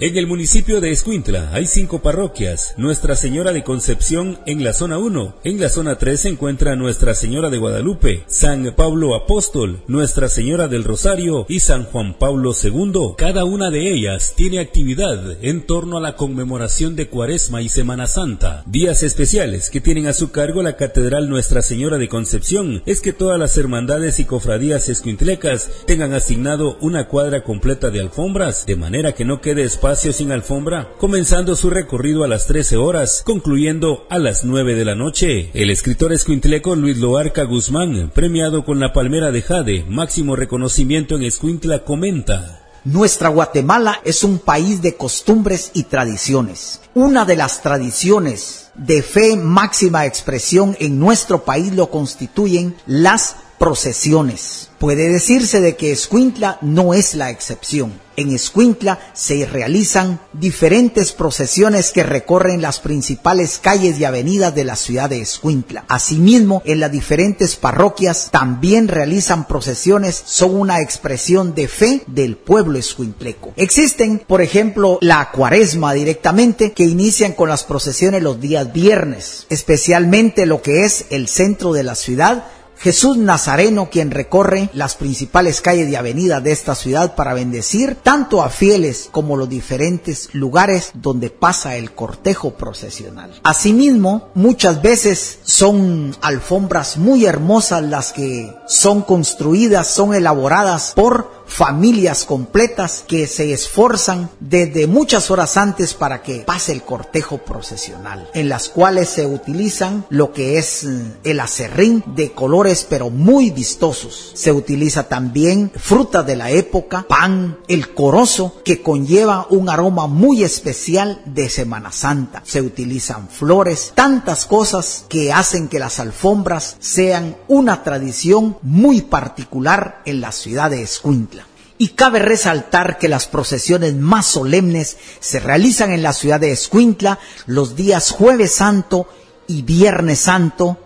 En el municipio de Escuintla hay cinco parroquias. Nuestra Señora de Concepción en la zona 1. En la zona 3 se encuentra Nuestra Señora de Guadalupe, San Pablo Apóstol, Nuestra Señora del Rosario y San Juan Pablo II. Cada una de ellas tiene actividad en torno a la conmemoración de Cuaresma y Semana Santa. Días especiales que tienen a su cargo la Catedral Nuestra Señora de Concepción es que todas las hermandades y cofradías escuintlecas tengan asignado una cuadra completa de alfombras, de manera que no quede sin alfombra, comenzando su recorrido a las 13 horas, concluyendo a las 9 de la noche. El escritor escuintleco Luis Loarca Guzmán, premiado con la Palmera de Jade, máximo reconocimiento en Escuintla, comenta. Nuestra Guatemala es un país de costumbres y tradiciones. Una de las tradiciones de fe máxima expresión en nuestro país lo constituyen las procesiones. Puede decirse de que Escuintla no es la excepción. En Escuintla se realizan diferentes procesiones que recorren las principales calles y avenidas de la ciudad de Escuintla. Asimismo, en las diferentes parroquias también realizan procesiones, son una expresión de fe del pueblo escuintleco. Existen, por ejemplo, la cuaresma directamente, que inician con las procesiones los días viernes, especialmente lo que es el centro de la ciudad, Jesús Nazareno quien recorre las principales calles y avenidas de esta ciudad para bendecir tanto a fieles como los diferentes lugares donde pasa el cortejo procesional. Asimismo, muchas veces son alfombras muy hermosas las que son construidas, son elaboradas por familias completas que se esforzan desde muchas horas antes para que pase el cortejo procesional, en las cuales se utilizan lo que es mm, el acerrín de colores pero muy vistosos. Se utiliza también fruta de la época, pan, el corozo que conlleva un aroma muy especial de Semana Santa. Se utilizan flores, tantas cosas que hacen que las alfombras sean una tradición muy particular en la ciudad de Escuintla. Y cabe resaltar que las procesiones más solemnes se realizan en la ciudad de Escuintla los días jueves santo y viernes santo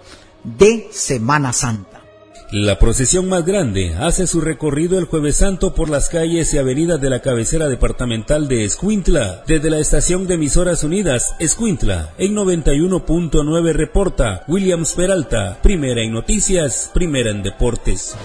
de Semana Santa. La procesión más grande hace su recorrido el jueves santo por las calles y avenidas de la cabecera departamental de Escuintla, desde la estación de emisoras unidas Escuintla, en 91.9 reporta Williams Peralta, primera en noticias, primera en deportes.